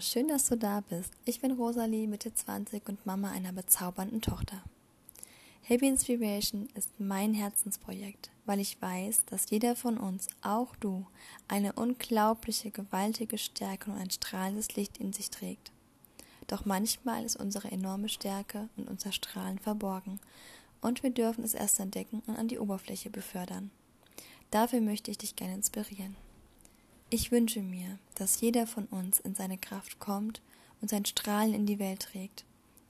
Schön, dass du da bist. Ich bin Rosalie, Mitte 20 und Mama einer bezaubernden Tochter. Happy Inspiration ist mein Herzensprojekt, weil ich weiß, dass jeder von uns, auch du, eine unglaubliche, gewaltige Stärke und ein strahlendes Licht in sich trägt. Doch manchmal ist unsere enorme Stärke und unser Strahlen verborgen und wir dürfen es erst entdecken und an die Oberfläche befördern. Dafür möchte ich dich gerne inspirieren. Ich wünsche mir, dass jeder von uns in seine Kraft kommt und sein Strahlen in die Welt trägt.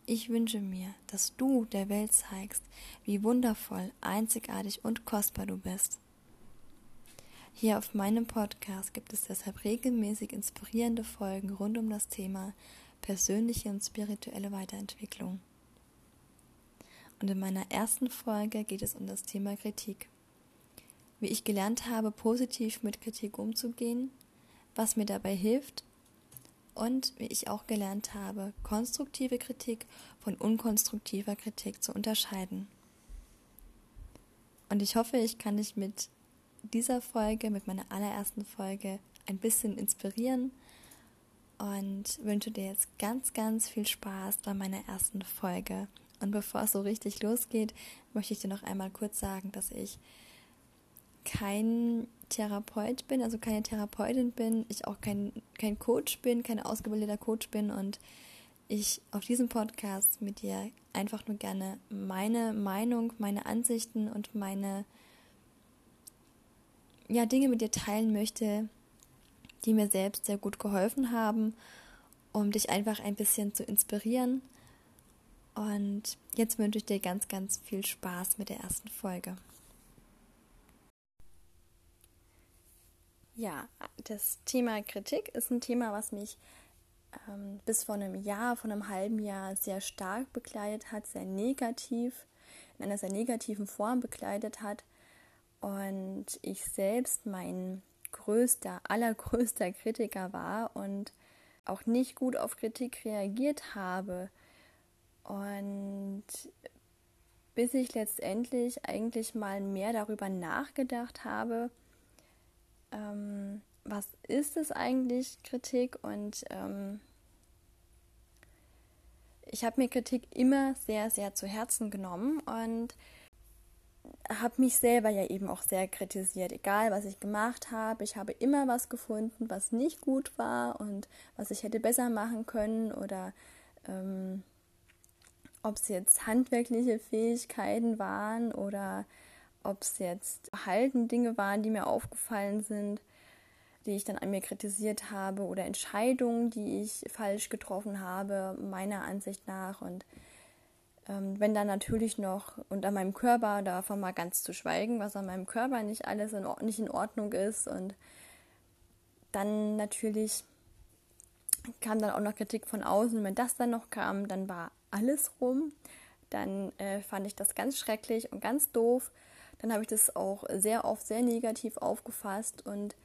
Ich wünsche mir, dass du der Welt zeigst, wie wundervoll, einzigartig und kostbar du bist. Hier auf meinem Podcast gibt es deshalb regelmäßig inspirierende Folgen rund um das Thema persönliche und spirituelle Weiterentwicklung. Und in meiner ersten Folge geht es um das Thema Kritik wie ich gelernt habe, positiv mit Kritik umzugehen, was mir dabei hilft und wie ich auch gelernt habe, konstruktive Kritik von unkonstruktiver Kritik zu unterscheiden. Und ich hoffe, ich kann dich mit dieser Folge, mit meiner allerersten Folge, ein bisschen inspirieren und wünsche dir jetzt ganz, ganz viel Spaß bei meiner ersten Folge. Und bevor es so richtig losgeht, möchte ich dir noch einmal kurz sagen, dass ich kein Therapeut bin, also keine Therapeutin bin, ich auch kein, kein Coach bin, kein ausgebildeter Coach bin und ich auf diesem Podcast mit dir einfach nur gerne meine Meinung, meine Ansichten und meine ja, Dinge mit dir teilen möchte, die mir selbst sehr gut geholfen haben, um dich einfach ein bisschen zu inspirieren. Und jetzt wünsche ich dir ganz, ganz viel Spaß mit der ersten Folge. Ja, das Thema Kritik ist ein Thema, was mich ähm, bis vor einem Jahr, vor einem halben Jahr sehr stark begleitet hat, sehr negativ, in einer sehr negativen Form begleitet hat. Und ich selbst mein größter, allergrößter Kritiker war und auch nicht gut auf Kritik reagiert habe. Und bis ich letztendlich eigentlich mal mehr darüber nachgedacht habe, ähm, was ist es eigentlich, Kritik? Und ähm, ich habe mir Kritik immer sehr, sehr zu Herzen genommen und habe mich selber ja eben auch sehr kritisiert, egal was ich gemacht habe. Ich habe immer was gefunden, was nicht gut war und was ich hätte besser machen können oder ähm, ob es jetzt handwerkliche Fähigkeiten waren oder ob es jetzt Verhalten Dinge waren, die mir aufgefallen sind, die ich dann an mir kritisiert habe oder Entscheidungen, die ich falsch getroffen habe, meiner Ansicht nach. Und ähm, wenn dann natürlich noch, und an meinem Körper, davon mal ganz zu schweigen, was an meinem Körper nicht alles in, nicht in Ordnung ist. Und dann natürlich kam dann auch noch Kritik von außen. Und wenn das dann noch kam, dann war alles rum. Dann äh, fand ich das ganz schrecklich und ganz doof dann habe ich das auch sehr oft sehr negativ aufgefasst. Und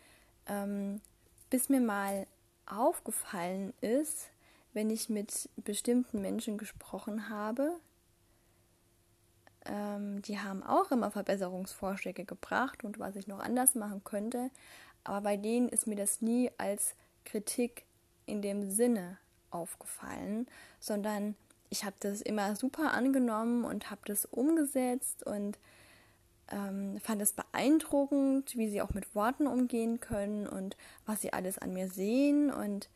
ähm, bis mir mal aufgefallen ist, wenn ich mit bestimmten Menschen gesprochen habe, ähm, die haben auch immer Verbesserungsvorschläge gebracht und was ich noch anders machen könnte, aber bei denen ist mir das nie als Kritik in dem Sinne aufgefallen, sondern ich habe das immer super angenommen und habe das umgesetzt. Und ähm, fand es beeindruckend, wie sie auch mit Worten umgehen können und was sie alles an mir sehen. Und,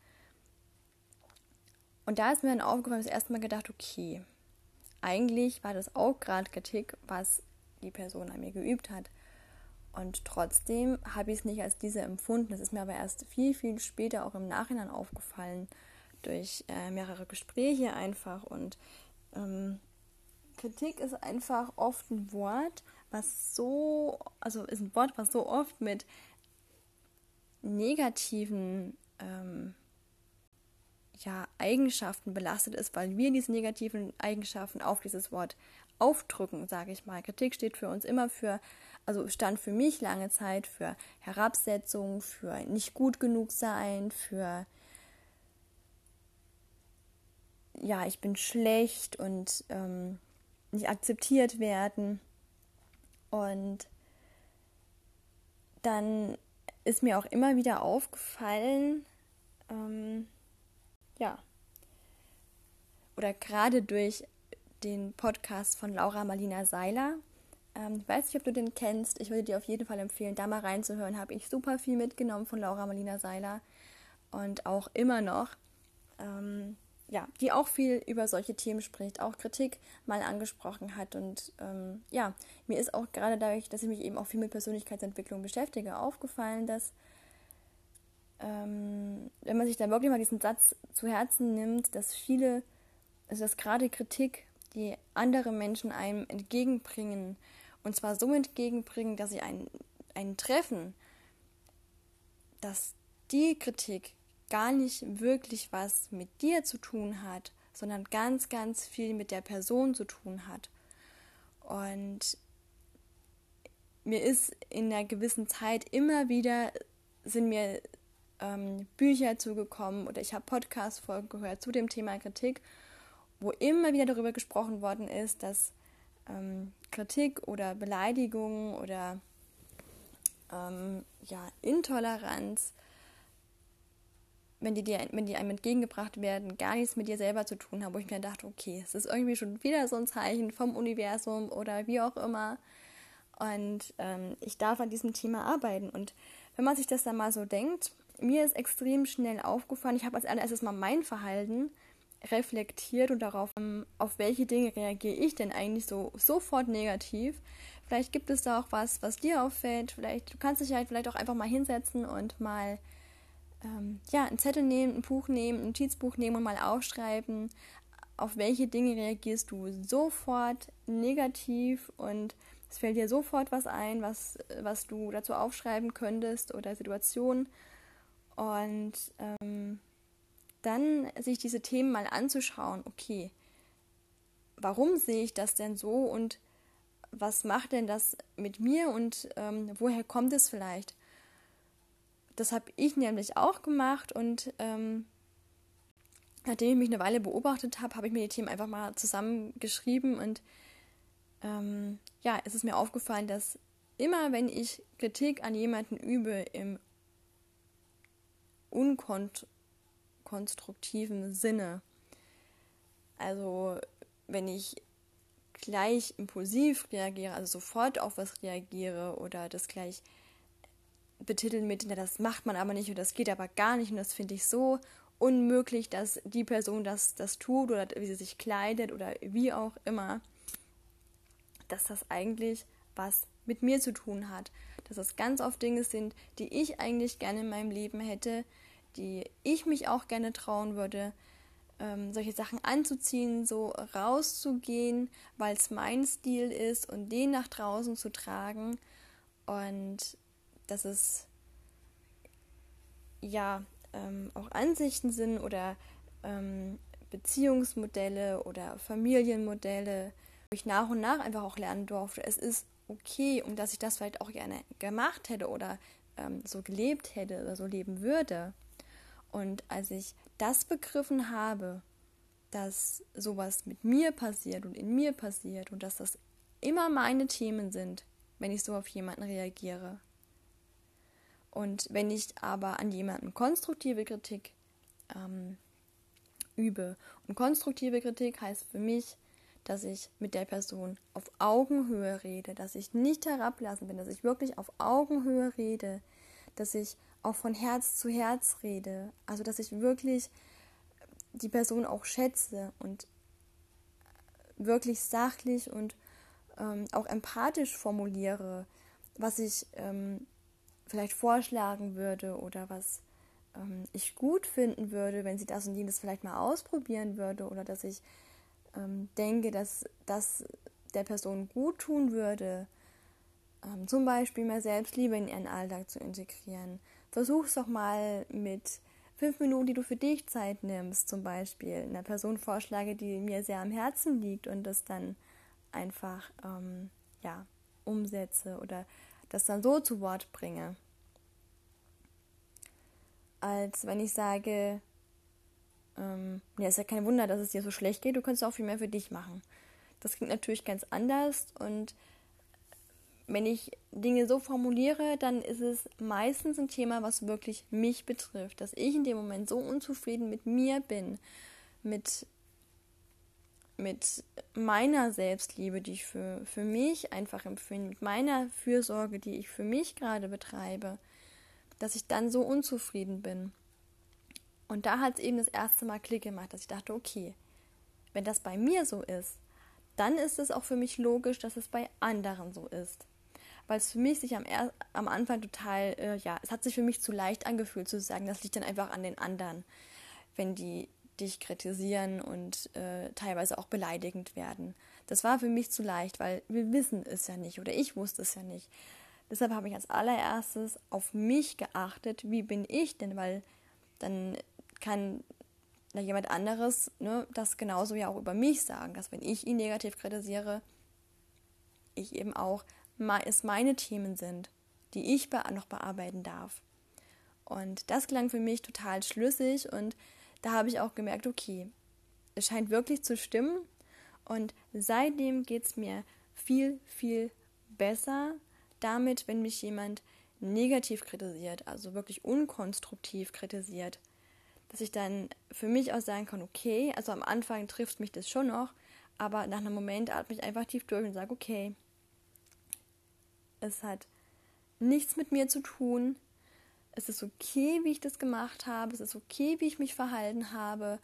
und da ist mir dann aufgefallen, das erste Mal gedacht, okay, eigentlich war das auch gerade Kritik, was die Person an mir geübt hat. Und trotzdem habe ich es nicht als diese empfunden. Das ist mir aber erst viel, viel später auch im Nachhinein aufgefallen, durch äh, mehrere Gespräche einfach. Und ähm, Kritik ist einfach oft ein Wort, was so, also ist ein Wort, was so oft mit negativen ähm, ja, Eigenschaften belastet ist, weil wir diese negativen Eigenschaften auf dieses Wort aufdrücken, sage ich mal. Kritik steht für uns immer für, also stand für mich lange Zeit für Herabsetzung, für nicht gut genug sein, für ja, ich bin schlecht und ähm, nicht akzeptiert werden. Und dann ist mir auch immer wieder aufgefallen, ähm, ja, oder gerade durch den Podcast von Laura Marlina Seiler. Ähm, ich weiß nicht, ob du den kennst. Ich würde dir auf jeden Fall empfehlen, da mal reinzuhören. Habe ich super viel mitgenommen von Laura Marlina Seiler und auch immer noch. Ähm, ja, die auch viel über solche Themen spricht, auch Kritik mal angesprochen hat. Und ähm, ja, mir ist auch gerade dadurch, dass ich mich eben auch viel mit Persönlichkeitsentwicklung beschäftige, aufgefallen, dass ähm, wenn man sich da wirklich mal diesen Satz zu Herzen nimmt, dass viele, also dass gerade Kritik, die andere Menschen einem entgegenbringen, und zwar so entgegenbringen, dass sie einen, einen treffen, dass die Kritik gar nicht wirklich was mit dir zu tun hat, sondern ganz, ganz viel mit der Person zu tun hat. Und mir ist in einer gewissen Zeit immer wieder sind mir ähm, Bücher zugekommen oder ich habe Podcast-Folgen gehört zu dem Thema Kritik, wo immer wieder darüber gesprochen worden ist, dass ähm, Kritik oder Beleidigung oder ähm, ja, Intoleranz wenn die, dir, wenn die einem entgegengebracht werden, gar nichts mit dir selber zu tun haben, wo ich mir dachte, okay, es ist irgendwie schon wieder so ein Zeichen vom Universum oder wie auch immer. Und ähm, ich darf an diesem Thema arbeiten. Und wenn man sich das dann mal so denkt, mir ist extrem schnell aufgefallen, ich habe als allererstes mal mein Verhalten reflektiert und darauf, ähm, auf welche Dinge reagiere ich denn eigentlich so sofort negativ. Vielleicht gibt es da auch was, was dir auffällt. Vielleicht, du kannst dich halt vielleicht auch einfach mal hinsetzen und mal ähm, ja, einen Zettel nehmen, ein Buch nehmen, ein Notizbuch nehmen und mal aufschreiben, auf welche Dinge reagierst du sofort negativ und es fällt dir sofort was ein, was, was du dazu aufschreiben könntest oder Situationen. Und ähm, dann sich diese Themen mal anzuschauen, okay, warum sehe ich das denn so und was macht denn das mit mir und ähm, woher kommt es vielleicht? Das habe ich nämlich auch gemacht und ähm, nachdem ich mich eine Weile beobachtet habe, habe ich mir die Themen einfach mal zusammengeschrieben und ähm, ja, es ist mir aufgefallen, dass immer wenn ich Kritik an jemanden übe im unkonstruktiven Sinne, also wenn ich gleich impulsiv reagiere, also sofort auf was reagiere oder das gleich betiteln mit, na, das macht man aber nicht und das geht aber gar nicht und das finde ich so unmöglich, dass die Person das, das tut oder wie sie sich kleidet oder wie auch immer, dass das eigentlich was mit mir zu tun hat. Dass das ganz oft Dinge sind, die ich eigentlich gerne in meinem Leben hätte, die ich mich auch gerne trauen würde, ähm, solche Sachen anzuziehen, so rauszugehen, weil es mein Stil ist und den nach draußen zu tragen. Und dass es ja ähm, auch Ansichten sind oder ähm, Beziehungsmodelle oder Familienmodelle, wo ich nach und nach einfach auch lernen durfte. Es ist okay und dass ich das vielleicht auch gerne gemacht hätte oder ähm, so gelebt hätte oder so leben würde. Und als ich das begriffen habe, dass sowas mit mir passiert und in mir passiert und dass das immer meine Themen sind, wenn ich so auf jemanden reagiere, und wenn ich aber an jemanden konstruktive Kritik ähm, übe, und konstruktive Kritik heißt für mich, dass ich mit der Person auf Augenhöhe rede, dass ich nicht herablassen bin, dass ich wirklich auf Augenhöhe rede, dass ich auch von Herz zu Herz rede, also dass ich wirklich die Person auch schätze und wirklich sachlich und ähm, auch empathisch formuliere, was ich ähm, vielleicht vorschlagen würde oder was ähm, ich gut finden würde, wenn sie das und jenes vielleicht mal ausprobieren würde oder dass ich ähm, denke, dass das der Person gut tun würde, ähm, zum Beispiel mehr Selbstliebe in ihren Alltag zu integrieren. Versuch es doch mal mit fünf Minuten, die du für dich Zeit nimmst, zum Beispiel einer Person vorschlage, die mir sehr am Herzen liegt und das dann einfach ähm, ja, umsetze oder das dann so zu Wort bringe. Als wenn ich sage, ähm, ja, ist ja kein Wunder, dass es dir so schlecht geht, du kannst auch viel mehr für dich machen. Das klingt natürlich ganz anders und wenn ich Dinge so formuliere, dann ist es meistens ein Thema, was wirklich mich betrifft, dass ich in dem Moment so unzufrieden mit mir bin, mit, mit meiner Selbstliebe, die ich für, für mich einfach empfinde, mit meiner Fürsorge, die ich für mich gerade betreibe, dass ich dann so unzufrieden bin. Und da hat es eben das erste Mal Klick gemacht, dass ich dachte, okay, wenn das bei mir so ist, dann ist es auch für mich logisch, dass es bei anderen so ist. Weil es für mich sich am, er am Anfang total, äh, ja, es hat sich für mich zu leicht angefühlt zu sagen, das liegt dann einfach an den anderen, wenn die dich kritisieren und äh, teilweise auch beleidigend werden. Das war für mich zu leicht, weil wir wissen es ja nicht oder ich wusste es ja nicht. Deshalb habe ich als allererstes auf mich geachtet, wie bin ich denn, weil dann kann na, jemand anderes ne, das genauso ja auch über mich sagen, dass wenn ich ihn negativ kritisiere, ich eben auch es meine Themen sind, die ich noch bearbeiten darf. Und das klang für mich total schlüssig und da habe ich auch gemerkt, okay, es scheint wirklich zu stimmen. Und seitdem geht es mir viel, viel besser damit, wenn mich jemand negativ kritisiert, also wirklich unkonstruktiv kritisiert, dass ich dann für mich auch sagen kann, okay, also am Anfang trifft mich das schon noch, aber nach einem Moment atme ich einfach tief durch und sage, okay, es hat nichts mit mir zu tun, es ist okay, wie ich das gemacht habe, es ist okay, wie ich mich verhalten habe,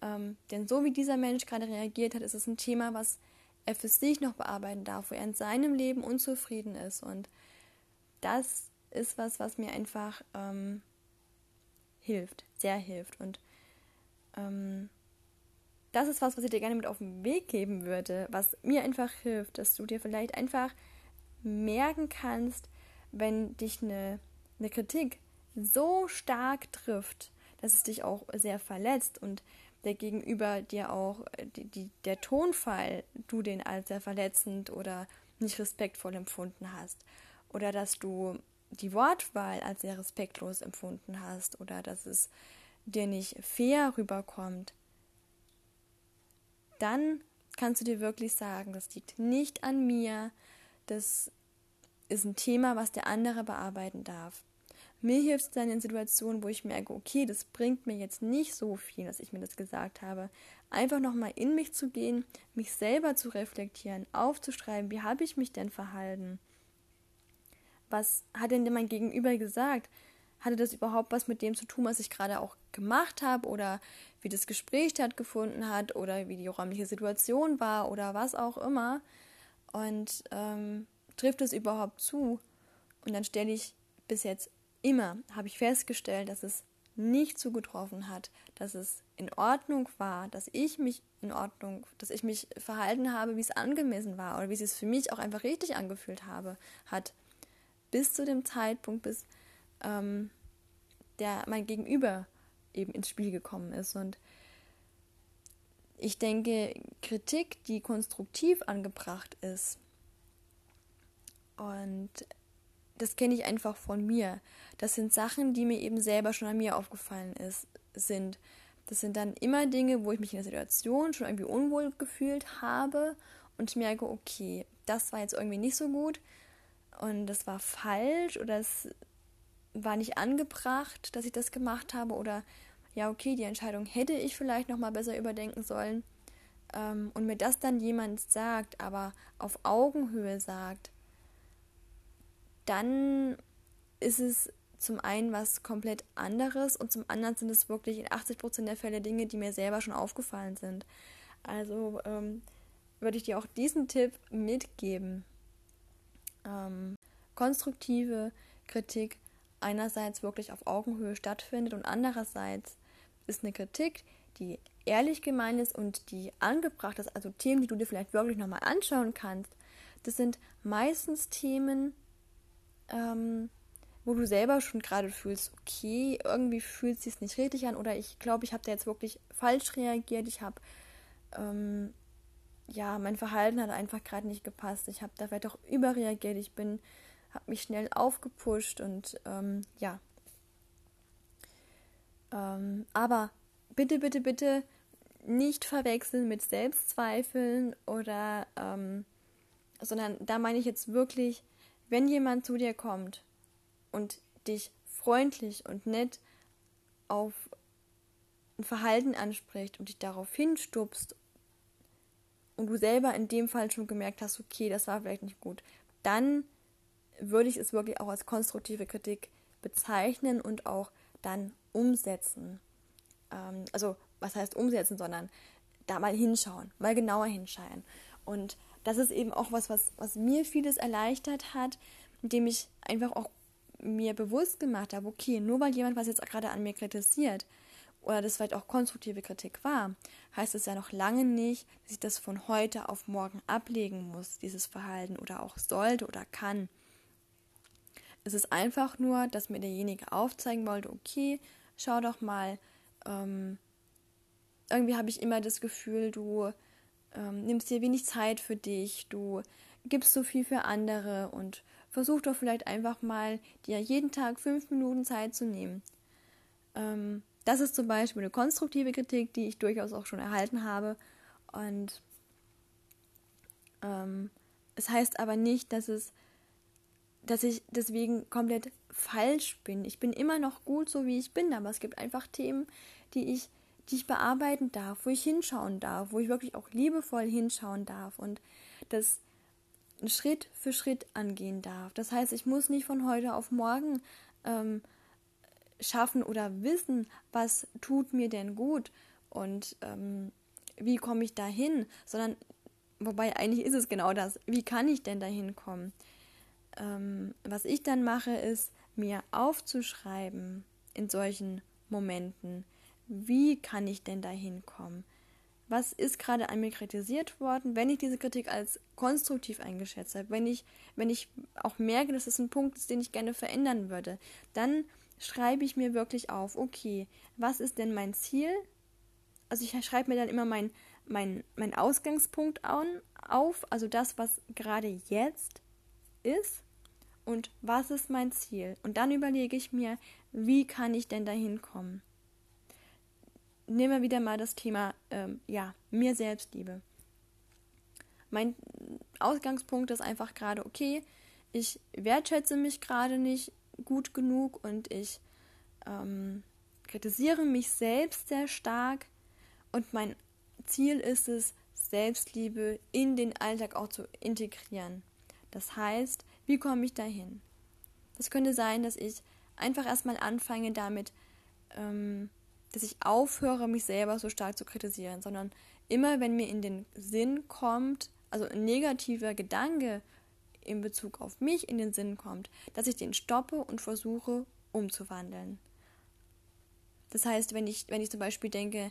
ähm, denn so wie dieser Mensch gerade reagiert hat, ist es ein Thema, was er für sich noch bearbeiten darf, wo er in seinem Leben unzufrieden ist und das ist was, was mir einfach ähm, hilft, sehr hilft. Und ähm, das ist was, was ich dir gerne mit auf den Weg geben würde, was mir einfach hilft, dass du dir vielleicht einfach merken kannst, wenn dich eine, eine Kritik so stark trifft, dass es dich auch sehr verletzt und der Gegenüber dir auch die, die, der Tonfall, du den als sehr verletzend oder nicht respektvoll empfunden hast. Oder dass du die Wortwahl als sehr respektlos empfunden hast oder dass es dir nicht fair rüberkommt, dann kannst du dir wirklich sagen, das liegt nicht an mir, das ist ein Thema, was der andere bearbeiten darf. Mir hilft es dann in Situationen, wo ich merke, okay, das bringt mir jetzt nicht so viel, dass ich mir das gesagt habe, einfach nochmal in mich zu gehen, mich selber zu reflektieren, aufzuschreiben, wie habe ich mich denn verhalten? was hat denn mein Gegenüber gesagt? Hatte das überhaupt was mit dem zu tun, was ich gerade auch gemacht habe oder wie das Gespräch stattgefunden hat oder wie die räumliche Situation war oder was auch immer? Und ähm, trifft es überhaupt zu? Und dann stelle ich bis jetzt immer, habe ich festgestellt, dass es nicht zugetroffen hat, dass es in Ordnung war, dass ich mich in Ordnung, dass ich mich verhalten habe, wie es angemessen war oder wie es für mich auch einfach richtig angefühlt habe, hat bis zu dem Zeitpunkt, bis ähm, der mein Gegenüber eben ins Spiel gekommen ist. Und ich denke, Kritik, die konstruktiv angebracht ist, und das kenne ich einfach von mir. Das sind Sachen, die mir eben selber schon an mir aufgefallen ist, sind. Das sind dann immer Dinge, wo ich mich in der Situation schon irgendwie unwohl gefühlt habe und merke, okay, das war jetzt irgendwie nicht so gut und das war falsch oder es war nicht angebracht, dass ich das gemacht habe oder ja, okay, die Entscheidung hätte ich vielleicht noch mal besser überdenken sollen. Ähm, und mir das dann jemand sagt, aber auf Augenhöhe sagt, dann ist es zum einen was komplett anderes und zum anderen sind es wirklich in 80 Prozent der Fälle Dinge, die mir selber schon aufgefallen sind. Also ähm, würde ich dir auch diesen Tipp mitgeben ähm, konstruktive Kritik einerseits wirklich auf Augenhöhe stattfindet und andererseits ist eine Kritik, die ehrlich gemeint ist und die angebracht ist, also Themen, die du dir vielleicht wirklich nochmal anschauen kannst, das sind meistens Themen, ähm, wo du selber schon gerade fühlst, okay, irgendwie fühlt es sich nicht richtig an oder ich glaube, ich habe da jetzt wirklich falsch reagiert, ich habe ähm, ja, mein Verhalten hat einfach gerade nicht gepasst. Ich habe da vielleicht auch überreagiert. Ich bin, habe mich schnell aufgepusht und ähm, ja. Ähm, aber bitte, bitte, bitte nicht verwechseln mit Selbstzweifeln oder, ähm, sondern da meine ich jetzt wirklich wenn jemand zu dir kommt und dich freundlich und nett auf ein Verhalten anspricht und dich darauf hinstupst und du selber in dem Fall schon gemerkt hast, okay, das war vielleicht nicht gut, dann würde ich es wirklich auch als konstruktive Kritik bezeichnen und auch dann umsetzen. Ähm, also, was heißt umsetzen, sondern da mal hinschauen, mal genauer hinschauen. Und das ist eben auch was, was, was mir vieles erleichtert hat, indem ich einfach auch mir bewusst gemacht habe, okay, nur weil jemand was jetzt gerade an mir kritisiert oder das vielleicht auch konstruktive Kritik war, heißt es ja noch lange nicht, dass ich das von heute auf morgen ablegen muss, dieses Verhalten oder auch sollte oder kann. Es ist einfach nur, dass mir derjenige aufzeigen wollte, okay, schau doch mal, ähm, irgendwie habe ich immer das Gefühl, du ähm, nimmst dir wenig Zeit für dich, du gibst so viel für andere und versuch doch vielleicht einfach mal, dir jeden Tag fünf Minuten Zeit zu nehmen. Ähm, das ist zum Beispiel eine konstruktive Kritik, die ich durchaus auch schon erhalten habe. Und ähm, es heißt aber nicht, dass es, dass ich deswegen komplett falsch bin. Ich bin immer noch gut, so wie ich bin, aber es gibt einfach Themen, die ich die ich bearbeiten darf, wo ich hinschauen darf, wo ich wirklich auch liebevoll hinschauen darf und das Schritt für Schritt angehen darf. Das heißt, ich muss nicht von heute auf morgen ähm, schaffen oder wissen, was tut mir denn gut und ähm, wie komme ich dahin, sondern wobei eigentlich ist es genau das, wie kann ich denn dahin kommen? Ähm, was ich dann mache, ist mir aufzuschreiben in solchen Momenten, wie kann ich denn da hinkommen? Was ist gerade an mir kritisiert worden, wenn ich diese Kritik als konstruktiv eingeschätzt habe, wenn ich, wenn ich auch merke, dass es ein Punkt ist, den ich gerne verändern würde, dann schreibe ich mir wirklich auf, okay, was ist denn mein Ziel? Also ich schreibe mir dann immer mein, mein, mein Ausgangspunkt an, auf, also das, was gerade jetzt ist und was ist mein Ziel. Und dann überlege ich mir, wie kann ich denn dahin kommen? Nehmen wir wieder mal das Thema, ähm, ja, mir Selbstliebe. Mein Ausgangspunkt ist einfach gerade, okay, ich wertschätze mich gerade nicht gut genug und ich ähm, kritisiere mich selbst sehr stark und mein Ziel ist es, Selbstliebe in den Alltag auch zu integrieren. Das heißt, wie komme ich dahin? Das könnte sein, dass ich einfach erstmal anfange damit, ähm, dass ich aufhöre, mich selber so stark zu kritisieren, sondern immer, wenn mir in den Sinn kommt, also ein negativer Gedanke in Bezug auf mich in den Sinn kommt, dass ich den stoppe und versuche umzuwandeln. Das heißt, wenn ich, wenn ich zum Beispiel denke,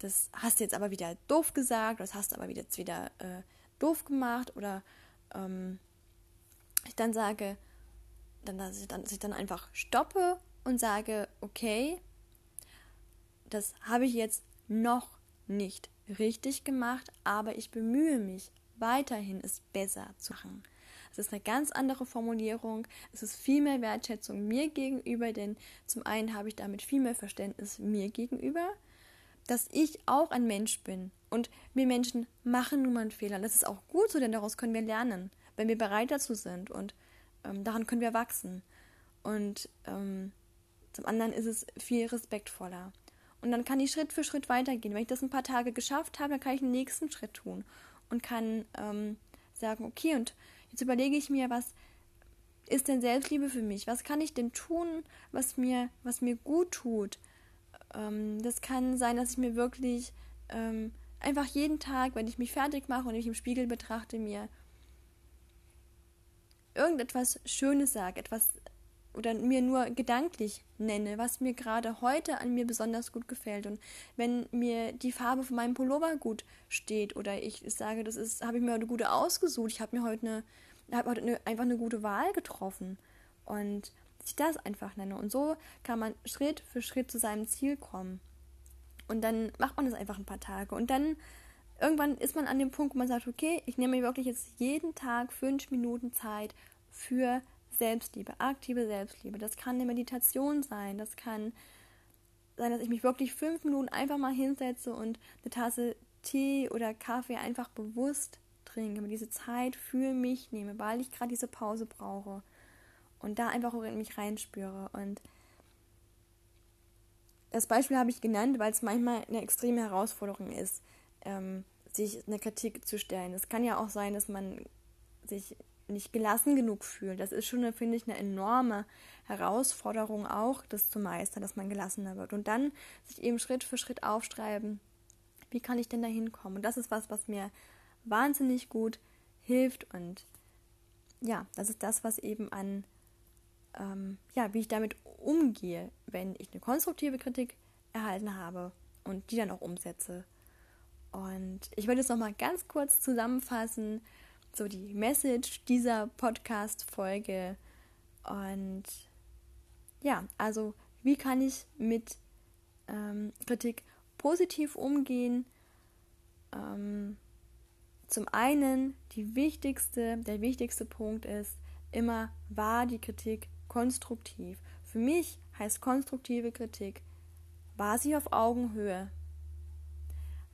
das hast du jetzt aber wieder doof gesagt, das hast du aber jetzt wieder äh, doof gemacht, oder ähm, ich dann sage, dann, dass ich dann, dass ich dann einfach stoppe und sage, okay, das habe ich jetzt noch nicht richtig gemacht, aber ich bemühe mich weiterhin, es besser zu machen. Es ist eine ganz andere Formulierung. Es ist viel mehr Wertschätzung mir gegenüber, denn zum einen habe ich damit viel mehr Verständnis mir gegenüber, dass ich auch ein Mensch bin. Und wir Menschen machen nun mal einen Fehler. Das ist auch gut so, denn daraus können wir lernen, wenn wir bereit dazu sind. Und ähm, daran können wir wachsen. Und ähm, zum anderen ist es viel respektvoller. Und dann kann ich Schritt für Schritt weitergehen. Wenn ich das ein paar Tage geschafft habe, dann kann ich den nächsten Schritt tun und kann ähm, sagen, okay, und jetzt überlege ich mir, was ist denn Selbstliebe für mich? Was kann ich denn tun, was mir, was mir gut tut? Ähm, das kann sein, dass ich mir wirklich ähm, einfach jeden Tag, wenn ich mich fertig mache und ich im Spiegel betrachte, mir irgendetwas Schönes sage, etwas oder mir nur gedanklich nenne, was mir gerade heute an mir besonders gut gefällt. Und wenn mir die Farbe von meinem Pullover gut steht oder ich sage, das ist, habe ich mir heute gute ausgesucht, ich habe mir heute eine, habe heute eine, einfach eine gute Wahl getroffen. Und ich das einfach nenne. Und so kann man Schritt für Schritt zu seinem Ziel kommen. Und dann macht man das einfach ein paar Tage. Und dann irgendwann ist man an dem Punkt, wo man sagt, okay, ich nehme mir wirklich jetzt jeden Tag fünf Minuten Zeit für Selbstliebe, aktive Selbstliebe. Das kann eine Meditation sein, das kann sein, dass ich mich wirklich fünf Minuten einfach mal hinsetze und eine Tasse Tee oder Kaffee einfach bewusst trinke, mir diese Zeit für mich nehme, weil ich gerade diese Pause brauche und da einfach auch in mich reinspüre. Und das Beispiel habe ich genannt, weil es manchmal eine extreme Herausforderung ist, ähm, sich eine Kritik zu stellen. Es kann ja auch sein, dass man sich nicht gelassen genug fühlt. Das ist schon, finde ich, eine enorme Herausforderung auch, das zu meistern, dass man gelassener wird. Und dann sich eben Schritt für Schritt aufschreiben, wie kann ich denn da hinkommen? Und das ist was, was mir wahnsinnig gut hilft. Und ja, das ist das, was eben an, ähm, ja, wie ich damit umgehe, wenn ich eine konstruktive Kritik erhalten habe und die dann auch umsetze. Und ich würde es nochmal ganz kurz zusammenfassen, so die Message dieser Podcast-Folge. Und ja, also wie kann ich mit ähm, Kritik positiv umgehen? Ähm, zum einen, die wichtigste, der wichtigste Punkt ist, immer war die Kritik konstruktiv. Für mich heißt konstruktive Kritik, war sie auf Augenhöhe?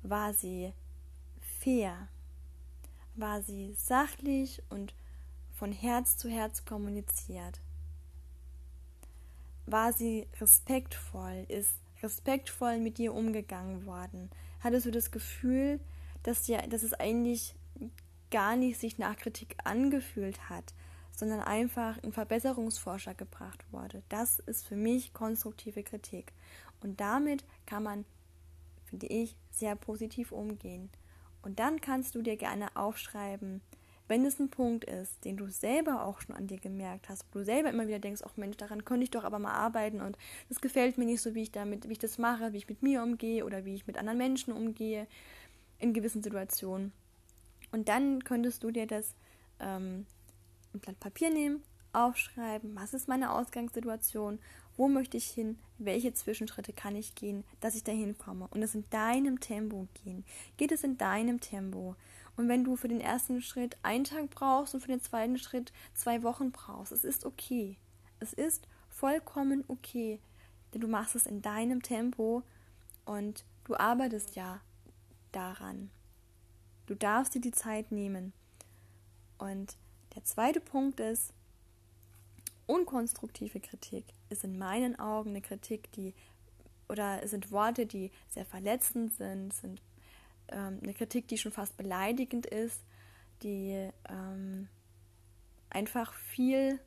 War sie fair? War sie sachlich und von Herz zu Herz kommuniziert? War sie respektvoll? Ist respektvoll mit dir umgegangen worden? Hattest du das Gefühl, dass, dir, dass es eigentlich gar nicht sich nach Kritik angefühlt hat, sondern einfach ein Verbesserungsvorschlag gebracht wurde? Das ist für mich konstruktive Kritik. Und damit kann man, finde ich, sehr positiv umgehen. Und dann kannst du dir gerne aufschreiben, wenn es ein Punkt ist, den du selber auch schon an dir gemerkt hast, wo du selber immer wieder denkst, ach Mensch, daran könnte ich doch aber mal arbeiten und das gefällt mir nicht so, wie ich damit, wie ich das mache, wie ich mit mir umgehe oder wie ich mit anderen Menschen umgehe in gewissen Situationen. Und dann könntest du dir das ähm, ein Blatt Papier nehmen, aufschreiben, was ist meine Ausgangssituation, wo möchte ich hin, welche Zwischenschritte kann ich gehen, dass ich dahin komme und es in deinem Tempo gehen. Geht es in deinem Tempo? Und wenn du für den ersten Schritt einen Tag brauchst und für den zweiten Schritt zwei Wochen brauchst, es ist okay. Es ist vollkommen okay, denn du machst es in deinem Tempo und du arbeitest ja daran. Du darfst dir die Zeit nehmen. Und der zweite Punkt ist, unkonstruktive Kritik ist in meinen Augen eine Kritik, die oder sind Worte, die sehr verletzend sind, sind ähm, eine Kritik, die schon fast beleidigend ist, die ähm, einfach viel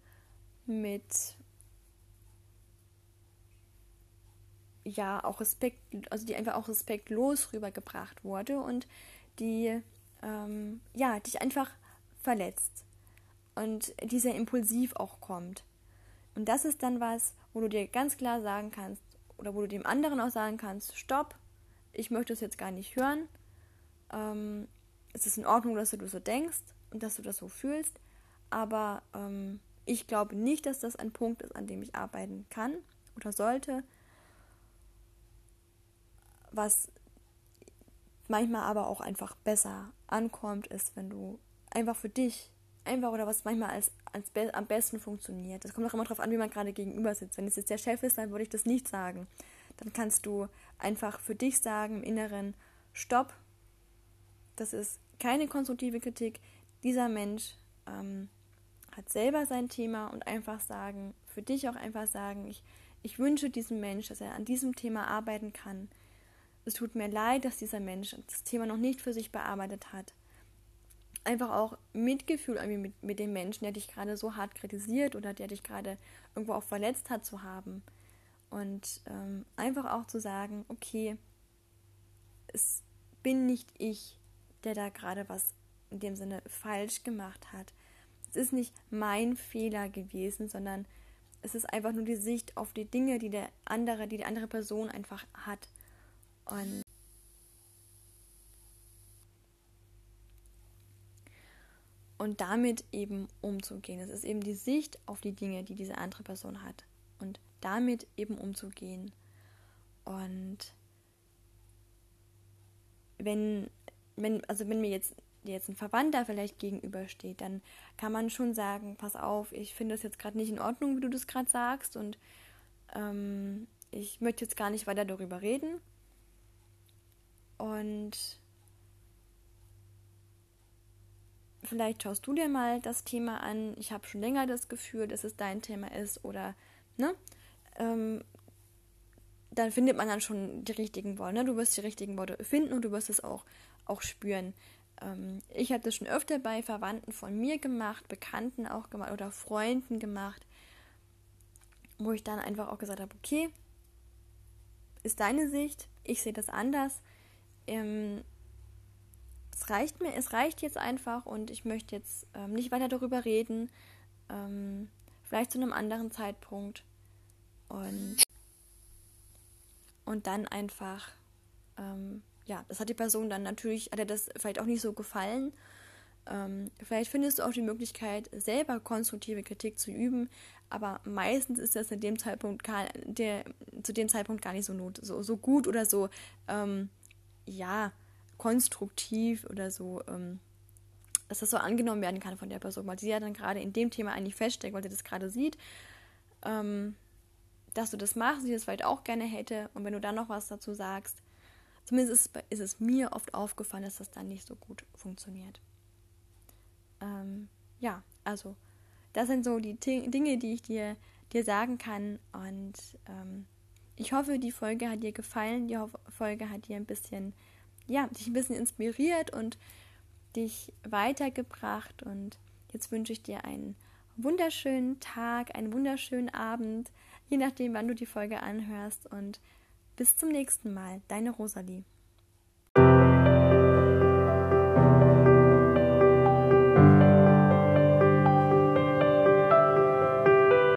mit ja auch Respekt, also die einfach auch respektlos rübergebracht wurde und die ähm, ja dich einfach verletzt und die impulsiv auch kommt. Und das ist dann was, wo du dir ganz klar sagen kannst oder wo du dem anderen auch sagen kannst, stopp, ich möchte es jetzt gar nicht hören ähm, es ist in Ordnung, dass du so denkst und dass du das so fühlst, aber ähm, ich glaube nicht, dass das ein Punkt ist, an dem ich arbeiten kann oder sollte. Was manchmal aber auch einfach besser ankommt, ist, wenn du einfach für dich, einfach oder was manchmal als, als be am besten funktioniert. Das kommt auch immer darauf an, wie man gerade gegenüber sitzt. Wenn es jetzt der Chef ist, dann würde ich das nicht sagen. Dann kannst du einfach für dich sagen im Inneren, stopp, das ist keine konstruktive Kritik. Dieser Mensch ähm, hat selber sein Thema und einfach sagen, für dich auch einfach sagen, ich, ich wünsche diesem Mensch, dass er an diesem Thema arbeiten kann. Es tut mir leid, dass dieser Mensch das Thema noch nicht für sich bearbeitet hat. Einfach auch Mitgefühl irgendwie mit, mit dem Menschen, der dich gerade so hart kritisiert oder der dich gerade irgendwo auch verletzt hat, zu haben. Und ähm, einfach auch zu sagen, okay, es bin nicht ich, der da gerade was in dem Sinne falsch gemacht hat. Es ist nicht mein Fehler gewesen, sondern es ist einfach nur die Sicht auf die Dinge, die der andere, die die andere Person einfach hat. Und und damit eben umzugehen. Es ist eben die Sicht auf die Dinge, die diese andere Person hat und damit eben umzugehen. Und wenn wenn, also wenn mir jetzt, jetzt ein Verwandter vielleicht gegenübersteht, dann kann man schon sagen, pass auf, ich finde das jetzt gerade nicht in Ordnung, wie du das gerade sagst und ähm, ich möchte jetzt gar nicht weiter darüber reden. Und vielleicht schaust du dir mal das Thema an. Ich habe schon länger das Gefühl, dass es dein Thema ist oder, ne? Ähm, dann findet man dann schon die richtigen Worte. Ne? Du wirst die richtigen Worte finden und du wirst es auch, auch spüren. Ähm, ich habe das schon öfter bei Verwandten von mir gemacht, Bekannten auch gemacht oder Freunden gemacht, wo ich dann einfach auch gesagt habe, okay, ist deine Sicht, ich sehe das anders. Ähm, es reicht mir, es reicht jetzt einfach und ich möchte jetzt ähm, nicht weiter darüber reden. Ähm, vielleicht zu einem anderen Zeitpunkt. Und, und dann einfach, ähm, ja, das hat die Person dann natürlich, hat er das vielleicht auch nicht so gefallen. Ähm, vielleicht findest du auch die Möglichkeit, selber konstruktive Kritik zu üben, aber meistens ist das in dem Zeitpunkt gar, der, zu dem Zeitpunkt gar nicht so, not, so, so gut oder so, ähm, ja, konstruktiv oder so, ähm, dass das so angenommen werden kann von der Person, weil sie ja dann gerade in dem Thema eigentlich feststeckt, weil sie das gerade sieht, ähm, dass du das machst, sie das vielleicht auch gerne hätte. Und wenn du dann noch was dazu sagst, zumindest ist, ist es mir oft aufgefallen, dass das dann nicht so gut funktioniert. Ähm, ja, also das sind so die T Dinge, die ich dir, dir sagen kann. Und ähm, ich hoffe, die Folge hat dir gefallen, die Folge hat dir ein bisschen ja, dich ein bisschen inspiriert und dich weitergebracht. Und jetzt wünsche ich dir einen wunderschönen Tag, einen wunderschönen Abend, je nachdem, wann du die Folge anhörst. Und bis zum nächsten Mal, deine Rosalie.